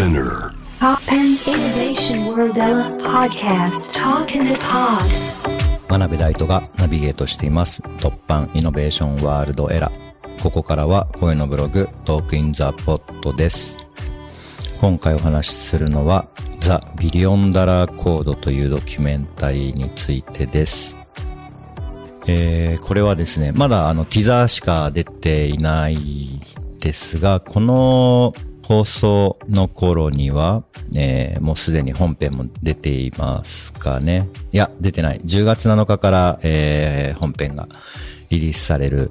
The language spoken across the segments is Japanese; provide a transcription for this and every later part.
Spinner. Toppan Innovation World Podcast. Talk in the Pod. 真鍋大度がナビゲートしています。 Toppan Innovation World Era ここからは声のブログ Talk in the Pod です。今回お話しするのは The Billion Dollar Code というドキュメンタリーについてです。えー、これはですね、まだあのティザーしか出ていないですが、この放送の頃には、えー、もうすでに本編も出ていますかね。いや、出てない。10月7日から、えー、本編がリリースされる、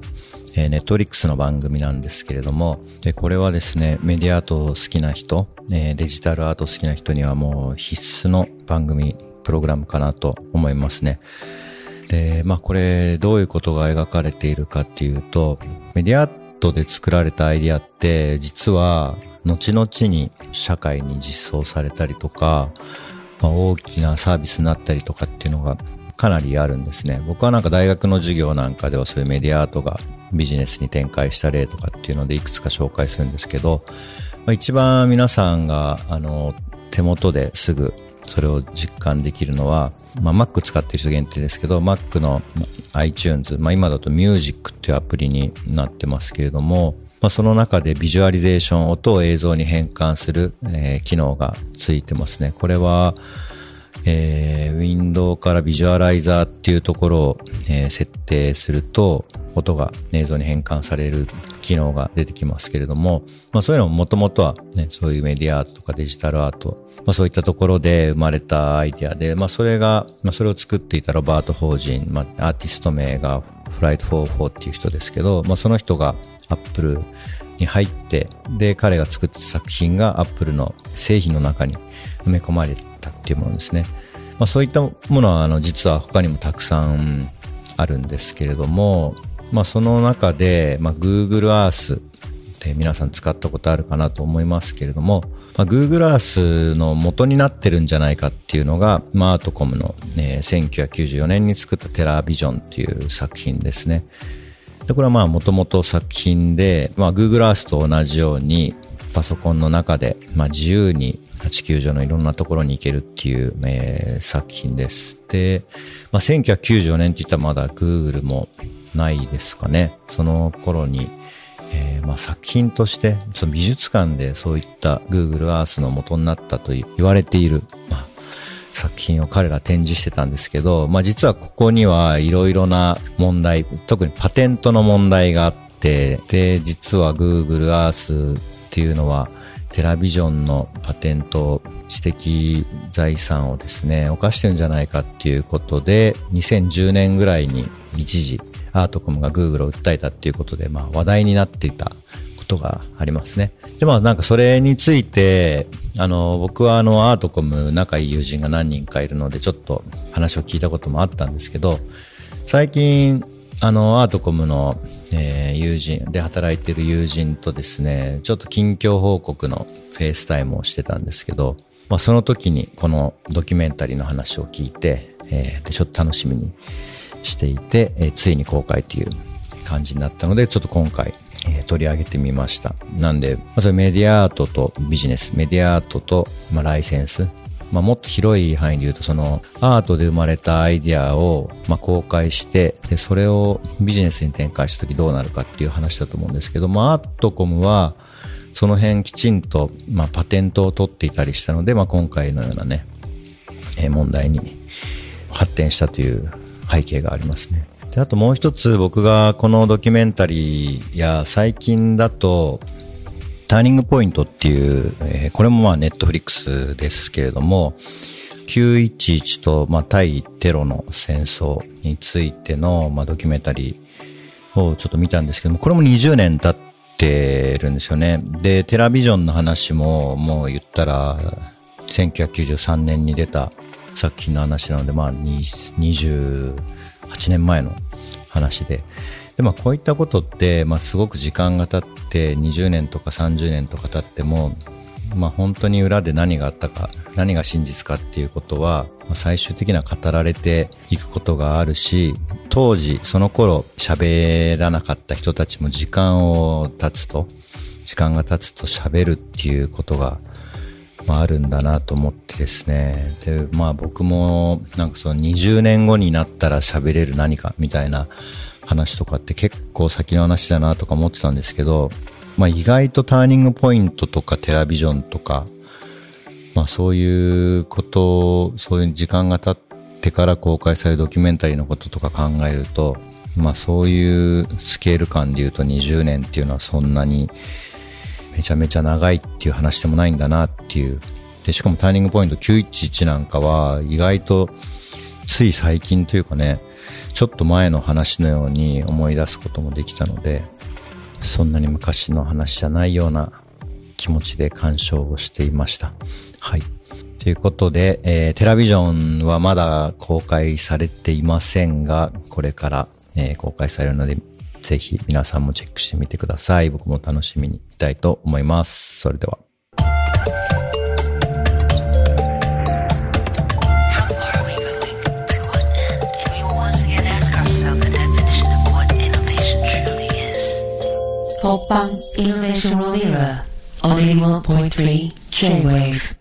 えー、ネットリックスの番組なんですけれども、で、これはですね、メディアアート好きな人、えー、デジタルアート好きな人にはもう必須の番組、プログラムかなと思いますね。で、まあこれどういうことが描かれているかっていうと、メディアアートで作られたアイディアって実は後々に社会に実装されたりとか、まあ、大きなサービスになったりとかっていうのがかなりあるんですね。僕はなんか大学の授業なんかではそういうメディアアートがビジネスに展開した例とかっていうのでいくつか紹介するんですけど、まあ、一番皆さんがあの手元ですぐそれを実感できるのは、まあ、Mac 使ってる人限定ですけど Mac の iTunes、まあ、今だと Music っていうアプリになってますけれどもまあ、その中でビジュアリゼーション、音を映像に変換する、えー、機能がついてますね。これは、えー、ウィンドウからビジュアライザーっていうところを、えー、設定すると、音が映像に変換される機能が出てきますけれども、まあそういうのももともとはね、そういうメディアアートとかデジタルアート、まあそういったところで生まれたアイディアで、まあそれが、まあそれを作っていたロバート・法人、まあアーティスト名がフライト44っていう人ですけど、まあその人がアップルに入って、で、彼が作った作品がアップルの製品の中に埋め込まれたっていうものですね。まあ、そういったものは、あの、実は他にもたくさんあるんですけれども、まあ、その中で、まあ、Google Earth って皆さん使ったことあるかなと思いますけれども、まあ、Google Earth の元になってるんじゃないかっていうのが、まあ、アートコムの、えー、1994年に作ったテラビジョンっていう作品ですね。で、これはまあもともと作品で、まあ Google Earth と同じようにパソコンの中で、まあ自由に地球上のいろんなところに行けるっていう、えー、作品です。で、まあ1994年って言ったらまだ Google もないですかね。その頃に、えー、まあ作品として、その美術館でそういった Google Earth の元になったと言われている、まあ作品を彼ら展示してたんですけど、まあ実はここにはいろいろな問題、特にパテントの問題があって、で、実は Google Earth っていうのはテラビジョンのパテント知的財産をですね、犯してるんじゃないかっていうことで、2010年ぐらいに一時アートコムが Google を訴えたっていうことで、まあ話題になっていたことがありますね。で、まあなんかそれについて、あの、僕はあのアートコム仲いい友人が何人かいるのでちょっと話を聞いたこともあったんですけど、最近、あの、 ART+COM の、えー、友人で働いてる友人とですね、ちょっと近況報告のフェイスタイムをしてたんですけど、まあその時にこのドキュメンタリーの話を聞いて、えー、でちょっと楽しみにしていて、えー、ついに公開という感じになったので、ちょっと今回えー、取り上げてみました。なんで、まずメディアアートとビジネス、メディアアートと、まあ、ライセンス、まあ、もっと広い範囲で言うと、そのアートで生まれたアイディアを、まあ、公開して、で、それをビジネスに展開した時どうなるかっていう話だと思うんですけど、まあ、アートコムは、その辺きちんと、まあ、パテントを取っていたりしたので、まあ、今回のようなね、えー、問題に発展したという背景がありますね。で、あともう一つ僕がこのドキュメンタリーや最近だと、ターニングポイントっていう、えー、これもまあネットフリックスですけれども、911と、まあ、対テロの戦争についての、まあ、ドキュメンタリーをちょっと見たんですけども、これも20年経ってるんですよね。で、テラビジョンの話ももう言ったら、1993年に出た作品の話なので、まあ、20、8年前の話で。で、まあこういったことって、まあすごく時間が経って20年とか30年とか経っても、まあ本当に裏で何があったか、何が真実かっていうことは、まあ、最終的には語られていくことがあるし、当時その頃喋らなかった人たちも時間を経つと、時間が経つと喋るっていうことがまあ、あるんだなと思ってですね。で、まあ僕もなんかその20年後になったら喋れる何かみたいな話とかって結構先の話だなとか思ってたんですけど、まあ意外とターニングポイントとかテラビジョンとか、まあそういうことを、そういう時間が経ってから公開されるドキュメンタリーのこととか考えると、まあそういうスケール感で言うと20年っていうのはそんなにめちゃめちゃ長いっていう話でもないんだなっていう。で、しかもターニングポイント911なんかは意外とつい最近というかね、ちょっと前の話のように思い出すこともできたので、そんなに昔の話じゃないような気持ちで鑑賞をしていました。はい。ということで、えー、テラビジョンはまだ公開されていませんが、これから、えー、公開されるので、ぜひ皆さんもチェックしてみてください。僕も楽しみにいたいと思います。それでは。Popbang Innovation World Era on 81.3 J-Wave